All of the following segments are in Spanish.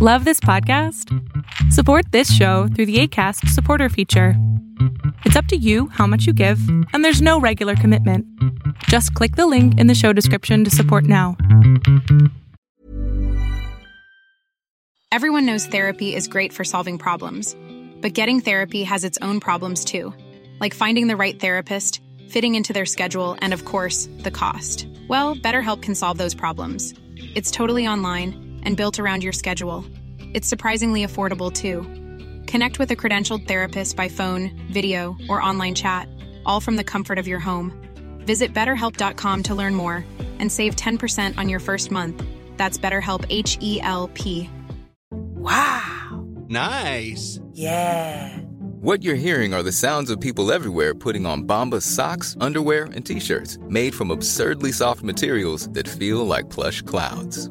Love this podcast? Support this show through the ACAST supporter feature. It's up to you how much you give, and there's no regular commitment. Just click the link in the show description to support now. Everyone knows therapy is great for solving problems, but getting therapy has its own problems too, like finding the right therapist, fitting into their schedule, and of course, the cost. Well, BetterHelp can solve those problems. It's totally online and built around your schedule. It's surprisingly affordable too. Connect with a credentialed therapist by phone, video, or online chat, all from the comfort of your home. Visit betterhelp.com to learn more and save 10% on your first month. That's BetterHelp H E L P. Wow! Nice! Yeah! What you're hearing are the sounds of people everywhere putting on Bombas socks, underwear, and t shirts made from absurdly soft materials that feel like plush clouds.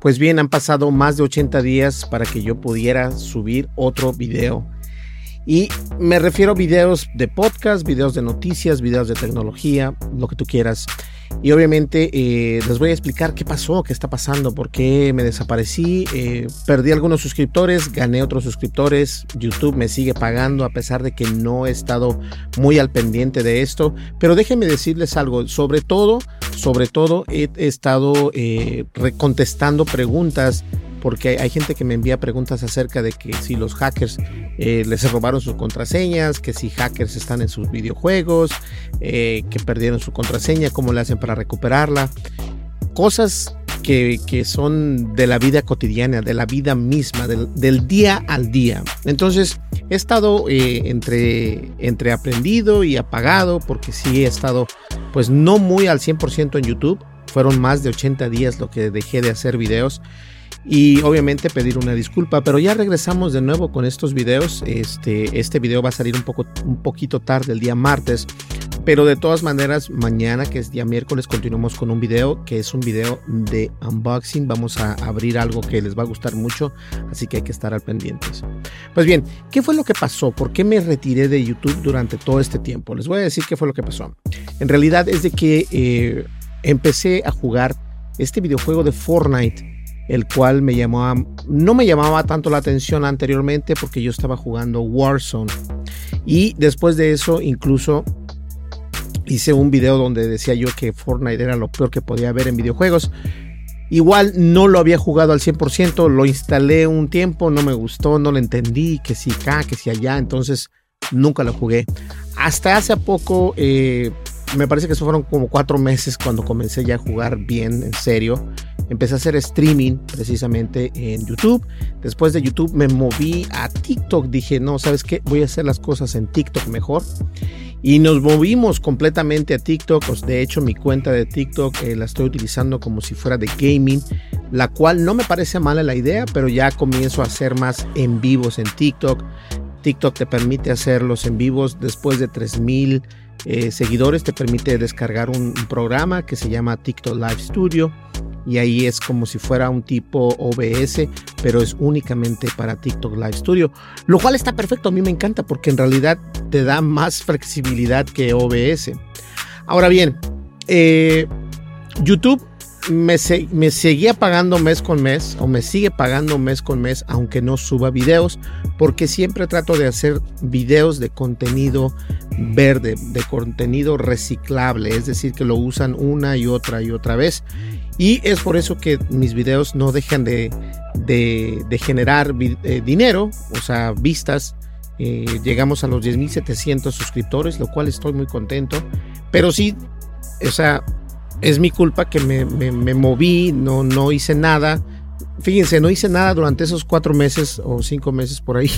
Pues bien, han pasado más de 80 días para que yo pudiera subir otro video. Y me refiero a videos de podcast, videos de noticias, videos de tecnología, lo que tú quieras. Y obviamente eh, les voy a explicar qué pasó, qué está pasando, por qué me desaparecí. Eh, perdí algunos suscriptores, gané otros suscriptores. YouTube me sigue pagando a pesar de que no he estado muy al pendiente de esto. Pero déjenme decirles algo, sobre todo, sobre todo he, estado eh, contestando preguntas porque hay gente que me envía preguntas acerca de que si los hackers eh, les robaron sus contraseñas, que si hackers están en sus videojuegos, eh, que perdieron su contraseña, cómo le hacen para recuperarla. Cosas que, son de la vida cotidiana, de la vida misma, del, del día al día. Entonces he estado eh, entre, entre aprendido y apagado porque sí he estado pues no muy al 100% en YouTube. Fueron más de 80 días lo que dejé de hacer videos. Y obviamente pedir una disculpa, pero ya regresamos de nuevo con estos videos. Este, este video va a salir un, poco, un poquito tarde, el día martes, pero de todas maneras, mañana que es día miércoles, continuamos con un video que es un video de unboxing. Vamos a abrir algo que les va a gustar mucho, así que hay que estar al pendientes. Pues bien, ¿qué fue lo que pasó? ¿Por qué me retiré de YouTube durante todo este tiempo? Les voy a decir qué fue lo que pasó. En realidad es de que eh, empecé a jugar este videojuego de Fortnite el cual me llamaba, no me llamaba tanto la atención anteriormente porque yo estaba jugando Warzone. Y después de eso incluso hice un video donde decía yo que Fortnite era lo peor que podía haber en videojuegos. Igual no lo había jugado al 100%, lo instalé un tiempo, no me gustó, no lo entendí, que si acá, que si allá, entonces nunca lo jugué. Hasta hace poco, eh, me parece que eso fueron como cuatro meses cuando comencé ya a jugar bien, en serio empecé a hacer streaming precisamente en YouTube. Después de YouTube me moví a TikTok. Dije, no, ¿sabes qué? Voy a hacer las cosas en TikTok mejor. Y nos movimos completamente a TikTok. De hecho, mi cuenta de TikTok eh, la estoy utilizando como si fuera de gaming, la cual no me parece mala la idea, pero ya comienzo a hacer más en vivos en TikTok. TikTok te permite hacer los en vivos después de 3000 eh, seguidores, te permite descargar un programa que se llama TikTok Live Studio y ahí es como si fuera un tipo OBS, pero es únicamente para TikTok Live Studio, lo cual está perfecto, a mí me encanta porque en realidad te da más flexibilidad que OBS. Ahora bien, eh, YouTube me, me, seguía pagando mes con mes o me sigue pagando mes con mes aunque no suba videos porque siempre trato de hacer videos de contenido verde, de contenido reciclable, es decir, que lo usan una y otra y otra vez. Y es por eso que mis videos no dejan de, generar eh, dinero, o sea, vistas. Eh, llegamos a los 10.700 suscriptores, lo cual estoy muy contento. Pero sí, o sea, es mi culpa que me, moví, no, no hice nada. Fíjense, no hice nada durante esos cuatro meses o cinco meses por ahí.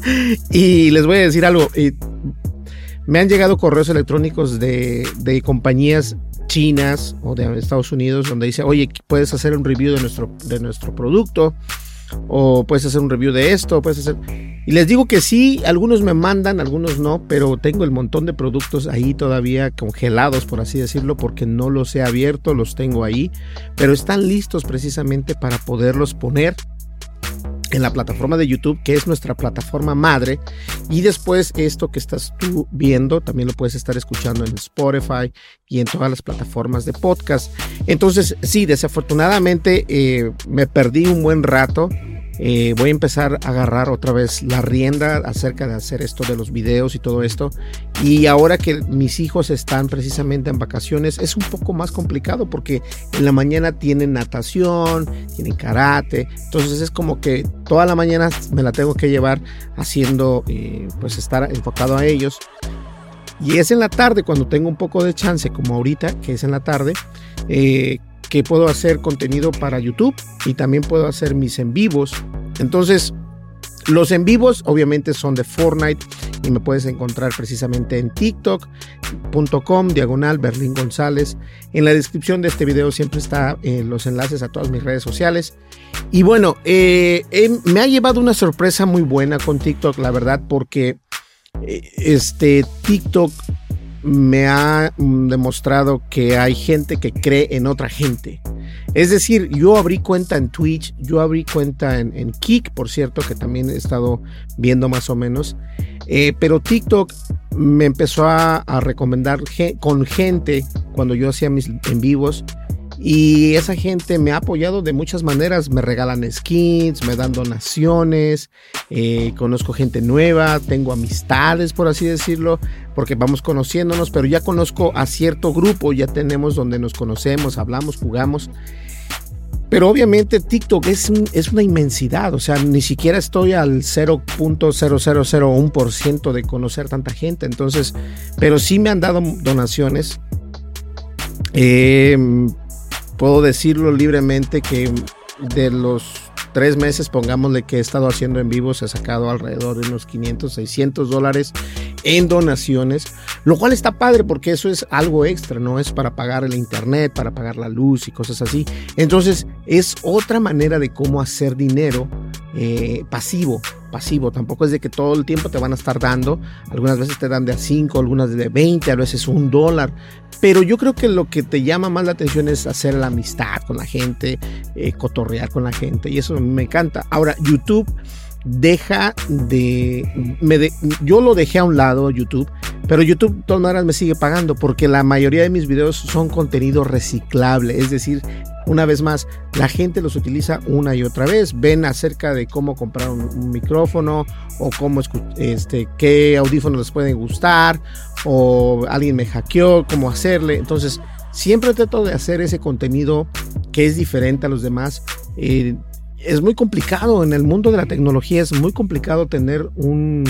y les voy a decir algo. me han llegado correos electrónicos de, de compañías chinas o de Estados Unidos donde dice, oye, puedes hacer un review de nuestro, de nuestro producto o puedes hacer un review de esto, puedes hacer... Y les digo que sí, algunos me mandan, algunos no, pero tengo el montón de productos ahí todavía congelados, por así decirlo, porque no los he abierto, los tengo ahí, pero están listos precisamente para poderlos poner en la plataforma de YouTube, que es nuestra plataforma madre. Y después esto que estás tú viendo, también lo puedes estar escuchando en Spotify y en todas las plataformas de podcast. Entonces, sí, desafortunadamente eh, me perdí un buen rato eh, voy a empezar a agarrar otra vez la rienda acerca de hacer esto de los videos y todo esto. Y ahora que mis hijos están precisamente en vacaciones, es un poco más complicado porque en la mañana tienen natación, tienen karate. Entonces es como que toda la mañana me la tengo que llevar haciendo, eh, pues estar enfocado a ellos. Y es en la tarde cuando tengo un poco de chance, como ahorita, que es en la tarde, eh, que puedo hacer contenido para YouTube y también puedo hacer mis en vivos. Entonces, los en vivos obviamente son de Fortnite y me puedes encontrar precisamente en tiktok.com diagonal Berlín González. En la descripción de este video siempre está eh, los enlaces a todas mis redes sociales. Y bueno, eh, me ha llevado una sorpresa muy buena con TikTok, la verdad, porque eh, este TikTok me ha mm, demostrado que hay gente que cree en otra gente. Es decir, yo abrí cuenta en Twitch, yo abrí cuenta en, Kik, por cierto, que también he estado viendo más o menos. Eh, pero TikTok me empezó a recomendar con gente cuando yo hacía mis en vivos y esa gente me ha apoyado de muchas maneras. Me regalan skins, me dan donaciones, eh, conozco gente nueva, tengo amistades, por así decirlo, porque vamos conociéndonos, pero ya conozco a cierto grupo, ya tenemos donde nos conocemos, hablamos, jugamos. Pero obviamente TikTok es, es una inmensidad, o sea, ni siquiera estoy al 0.0001% de conocer tanta gente, entonces, pero sí me han dado donaciones. Eh, puedo decirlo libremente que de los tres meses, pongámosle que he estado haciendo en vivo, se ha sacado alrededor de unos 500, 600 dólares en donaciones, lo cual está padre porque eso es algo extra, no es para pagar el internet, para pagar la luz y cosas así. Entonces es otra manera de cómo hacer dinero eh, pasivo, pasivo, tampoco es de que todo el tiempo te van a estar dando, algunas veces te dan de a 5, algunas de 20, a veces un dólar, pero yo creo que lo que te llama más la atención es hacer la amistad con la gente, eh, cotorrear con la gente y eso me encanta. Ahora, YouTube deja de, me yo lo dejé a un lado YouTube, pero YouTube de todas maneras me sigue pagando porque la mayoría de mis videos son contenido reciclable, es decir, una vez más, la gente los utiliza una y otra vez, ven acerca de cómo comprar un, micrófono o cómo este, qué audífonos les pueden gustar o alguien me hackeó, cómo hacerle, entonces siempre trato de hacer ese contenido que es diferente a los demás. Eh, es muy complicado en el mundo de la tecnología, es muy complicado tener un,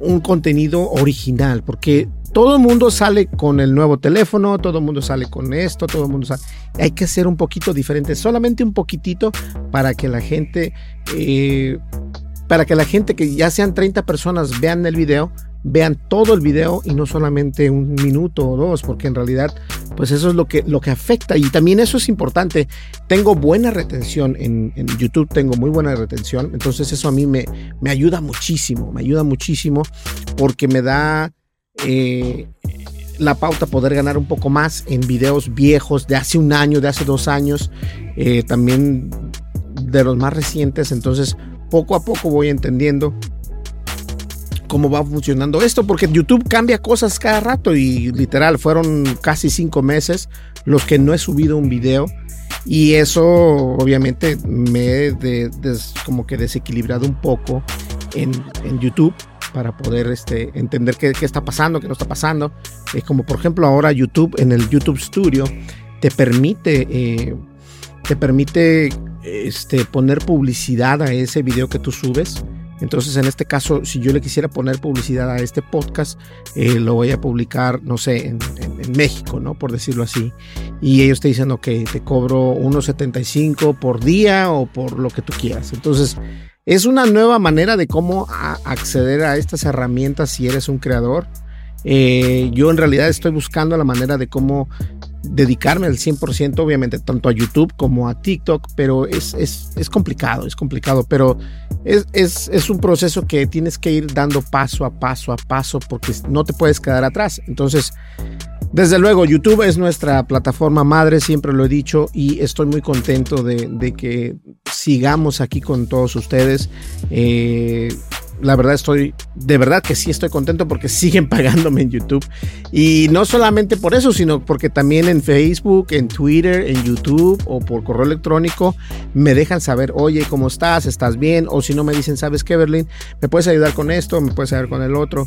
un contenido original, porque todo el mundo sale con el nuevo teléfono, todo el mundo sale con esto, todo el mundo sale. Hay que ser un poquito diferente, solamente un poquitito para que la gente, eh, para que la gente que ya sean 30 personas vean el video, vean todo el video y no solamente un minuto o dos, porque en realidad, pues eso es lo que, lo que afecta. Y también eso es importante. Tengo buena retención en, YouTube, tengo muy buena retención. Entonces eso a mí me, me ayuda muchísimo, me ayuda muchísimo porque me da... Eh, la pauta poder ganar un poco más en videos viejos de hace un año, de hace dos años, eh, también de los más recientes. Entonces, poco a poco voy entendiendo cómo va funcionando esto, porque YouTube cambia cosas cada rato y literal fueron casi cinco meses los que no he subido un video y eso obviamente me he como que desequilibrado un poco en, YouTube para poder este, entender qué, está pasando, qué no está pasando. es como por ejemplo ahora YouTube en el YouTube Studio te permite, eh, te permite este, poner publicidad a ese video que tú subes. Entonces, en este caso, si yo le quisiera poner publicidad a este podcast, eh, lo voy a publicar, no sé, en, México, ¿no? Por decirlo así. Y ellos te dicen, ok, te cobro 1.75 por día o por lo que tú quieras. Entonces, es una nueva manera de cómo acceder a estas herramientas si eres un creador. Eh, yo en realidad estoy buscando la manera de cómo dedicarme al 100%, obviamente, tanto a YouTube como a TikTok, pero es, es, complicado, es complicado, pero es, es, un proceso que tienes que ir dando paso a paso a paso porque no te puedes quedar atrás. Entonces, desde luego, YouTube es nuestra plataforma madre, siempre lo he dicho, y estoy muy contento de, de que sigamos aquí con todos ustedes. Eh, la verdad estoy, de verdad que sí estoy contento porque siguen pagándome en YouTube. Y no solamente por eso, sino porque también en Facebook, en Twitter, en YouTube o por correo electrónico me dejan saber, oye, ¿cómo estás? ¿Estás bien? O si no me dicen, ¿sabes qué, Berlín? ¿Me puedes ayudar con esto? ¿Me puedes ayudar con el otro?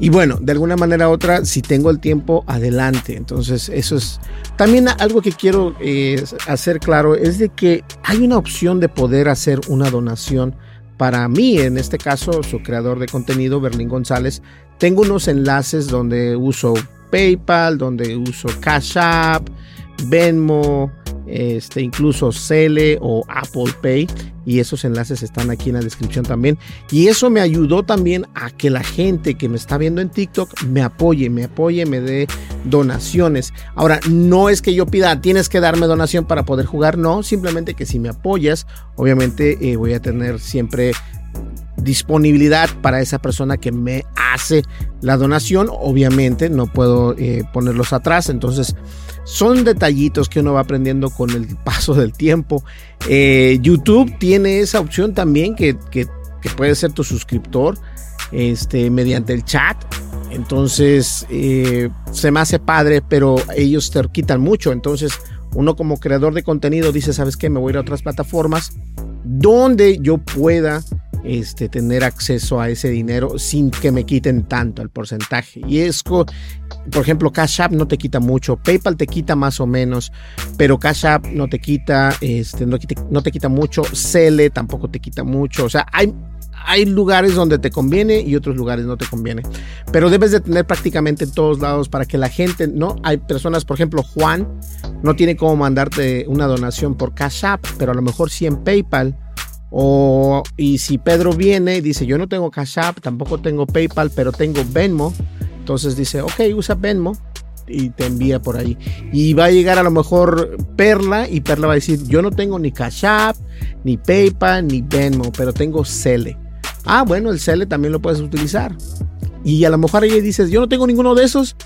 Y bueno, de alguna manera u otra, si tengo el tiempo, adelante. Entonces, eso es también algo que quiero eh, hacer claro, es de que hay una opción de poder hacer una donación para mí, en este caso, su creador de contenido, Berlín González, tengo unos enlaces donde uso PayPal, donde uso Cash App, Venmo, este, incluso Cele o Apple Pay y esos enlaces están aquí en la descripción también y eso me ayudó también a que la gente que me está viendo en TikTok me apoye, me apoye, me dé donaciones. Ahora, no es que yo pida, tienes que darme donación para poder jugar, no, simplemente que si me apoyas, obviamente eh, voy a tener siempre disponibilidad para esa persona que me hace la donación. Obviamente no puedo eh, ponerlos atrás, entonces son detallitos que uno va aprendiendo con el paso del tiempo. Eh, YouTube tiene esa opción también que, que, puede ser tu suscriptor este, mediante el chat. Entonces eh, se me hace padre, pero ellos te quitan mucho. Entonces uno como creador de contenido dice, ¿sabes qué? Me voy a ir a otras plataformas donde yo pueda este, tener acceso a ese dinero sin que me quiten tanto el porcentaje. Y es, por ejemplo, Cash App no te quita mucho, PayPal te quita más o menos, pero Cash App no te quita, este, no, no te quita mucho, Cele tampoco te quita mucho. O sea, hay, hay lugares donde te conviene y otros lugares no te conviene. Pero debes de tener prácticamente en todos lados para que la gente, ¿no? Hay personas, por ejemplo, Juan no tiene cómo mandarte una donación por Cash App, pero a lo mejor sí en PayPal O, y si Pedro viene y dice, yo no tengo Cash App, tampoco tengo PayPal, pero tengo Venmo, entonces dice, ok, usa Venmo y te envía por ahí. Y va a llegar a lo mejor Perla y Perla va a decir, yo no tengo ni Cash App, ni PayPal, ni Venmo, pero tengo Cele. Ah, bueno, el Cele también lo puedes utilizar. Y a lo mejor ahí dices, yo no tengo ninguno de esos,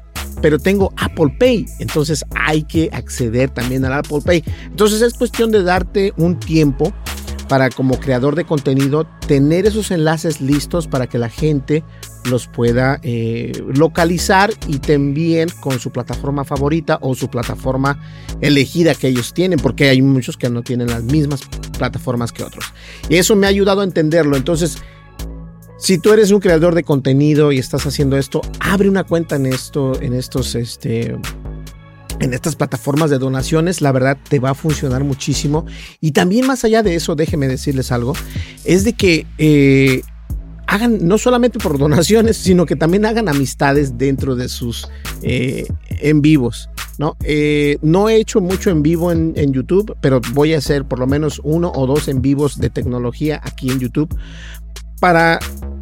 pero tengo Apple Pay. Entonces hay que acceder también al Apple Pay. Entonces es cuestión de darte un tiempo para como creador de contenido tener esos enlaces listos para que la gente los pueda eh, localizar y te envíen con su plataforma favorita o su plataforma elegida que ellos tienen, porque hay muchos que no tienen las mismas plataformas que otros. Y eso me ha ayudado a entenderlo. Entonces, si tú eres un creador de contenido y estás haciendo esto, abre una cuenta en esto, en estos, este, en estas plataformas de donaciones, la verdad te va a funcionar muchísimo. Y también más allá de eso, déjenme decirles algo, es de que eh, hagan no solamente por donaciones, sino que también hagan amistades dentro de sus eh, en vivos. ¿no? Eh, no he hecho mucho en vivo en, en, YouTube, pero voy a hacer por lo menos uno o dos en vivos de tecnología aquí en YouTube para,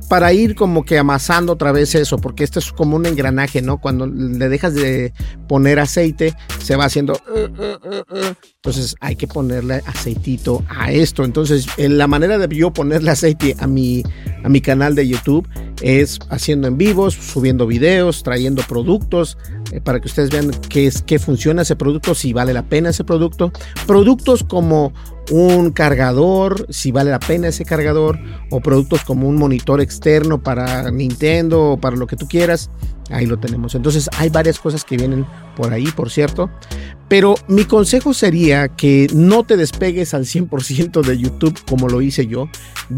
para ir como que amasando otra vez eso, porque esto es como un engranaje, ¿no? Cuando le dejas de poner aceite, se va haciendo... Uh, uh, uh, Entonces hay que ponerle aceitito a esto. Entonces la manera de yo ponerle aceite a mi, a mi canal de YouTube es haciendo en vivos, subiendo videos, trayendo productos eh, para que ustedes vean qué es qué funciona ese producto, si vale la pena ese producto. Productos como un cargador, si vale la pena ese cargador, o productos como un monitor externo para Nintendo o para lo que tú quieras, ahí lo tenemos. Entonces hay varias cosas que vienen por ahí, por cierto. Pero mi consejo sería que no te despegues al 100% de YouTube como lo hice yo.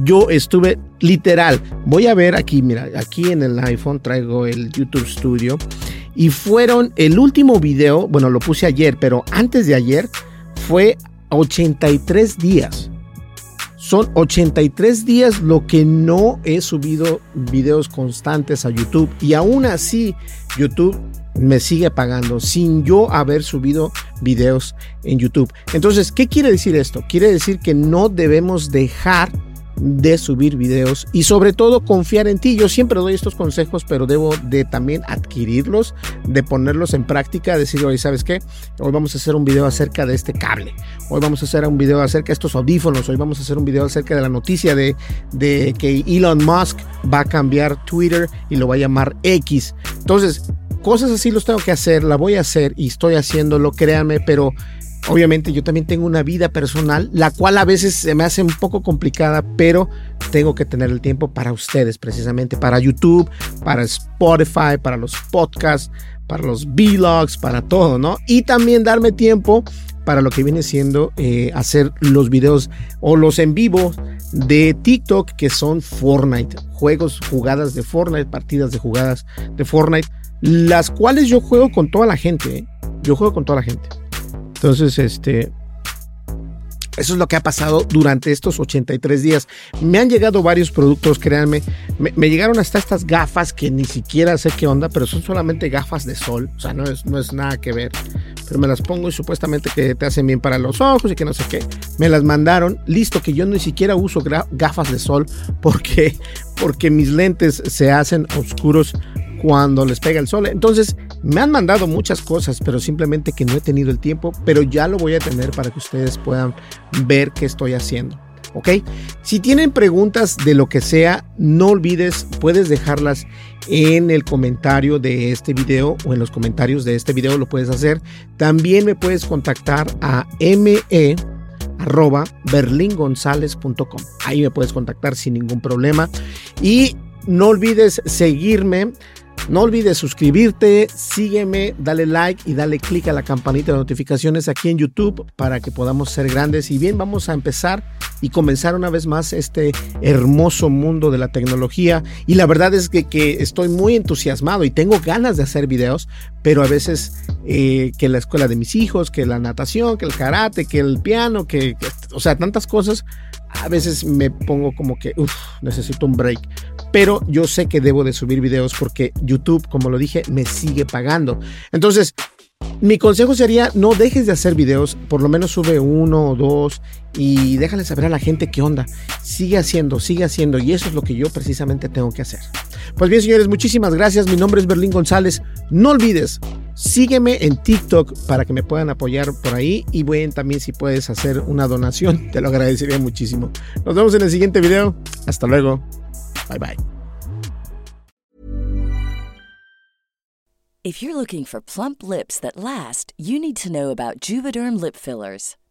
Yo estuve literal, voy a ver aquí, mira, aquí en el iPhone traigo el YouTube Studio. Y fueron el último video, bueno, lo puse ayer, pero antes de ayer fue 83 días. Son 83 días lo que no he subido videos constantes a YouTube. Y aún así, YouTube me sigue pagando sin yo haber subido videos en YouTube. Entonces, ¿qué quiere decir esto? Quiere decir que no debemos dejar de subir videos y sobre todo confiar en ti. Yo siempre doy estos consejos, pero debo de también adquirirlos, de ponerlos en práctica, decir, oye, ¿sabes qué? Hoy vamos a hacer un video acerca de este cable, hoy vamos a hacer un video acerca de estos audífonos, hoy vamos a hacer un video acerca de la noticia de, de que Elon Musk va a cambiar Twitter y lo va a llamar X. Entonces, cosas así los tengo que hacer, la voy a hacer y estoy haciéndolo, créanme, pero Obviamente yo también tengo una vida personal, la cual a veces se me hace un poco complicada, pero tengo que tener el tiempo para ustedes, precisamente para YouTube, para Spotify, para los podcasts, para los vlogs, para todo, ¿no? Y también darme tiempo para lo que viene siendo eh, hacer los videos o los en vivo de TikTok que son Fortnite, juegos, jugadas de Fortnite, partidas de jugadas de Fortnite, las cuales yo juego con toda la gente, ¿eh? yo juego con toda la gente. Entonces, este, eso es lo que ha pasado durante estos 83 días. Me han llegado varios productos, créanme. Me, llegaron hasta estas gafas que ni siquiera sé qué onda, pero son solamente gafas de sol. O sea, no es, no es nada que ver. Pero me las pongo y supuestamente que te hacen bien para los ojos y que no sé qué. Me las mandaron. Listo, que yo ni siquiera uso gafas de sol porque, porque mis lentes se hacen oscuros cuando les pega el sol. Entonces, me han mandado muchas cosas, pero simplemente que no he tenido el tiempo, pero ya lo voy a tener para que ustedes puedan ver qué estoy haciendo. ¿Ok? Si tienen preguntas de lo que sea, no olvides, puedes dejarlas en el comentario de este video o en los comentarios de este video lo puedes hacer. También me puedes contactar a me arroba. Ahí me puedes contactar sin ningún problema. Y no olvides seguirme no olvides suscribirte, sígueme, dale like y dale click a la campanita de notificaciones aquí en YouTube para que podamos ser grandes. Y bien, vamos a empezar y comenzar una vez más este hermoso mundo de la tecnología. Y la verdad es que, estoy muy entusiasmado y tengo ganas de hacer videos, pero a veces eh, que la escuela de mis hijos, que la natación, que el karate, que el piano, que, o sea, tantas cosas, a veces me pongo como que, necesito un break pero yo sé que debo de subir videos porque YouTube, como lo dije, me sigue pagando. Entonces, Mi consejo sería no dejes de hacer videos, por lo menos sube uno o dos y déjale saber a la gente qué onda. Sigue haciendo, sigue haciendo y eso es lo que yo precisamente tengo que hacer. Pues bien, señores, muchísimas gracias. Mi nombre es Berlín González. No olvides, sígueme en TikTok para que me puedan apoyar por ahí y bueno, también si puedes hacer una donación, te lo agradecería muchísimo. Nos vemos en el siguiente video. Hasta luego. Bye bye. If you're looking for plump lips that last, you need to know about Juvederm lip fillers.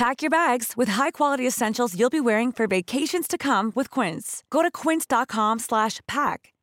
Pack your bags with high-quality essentials you'll be wearing for vacations to come with Quince. Go to quince.com/pack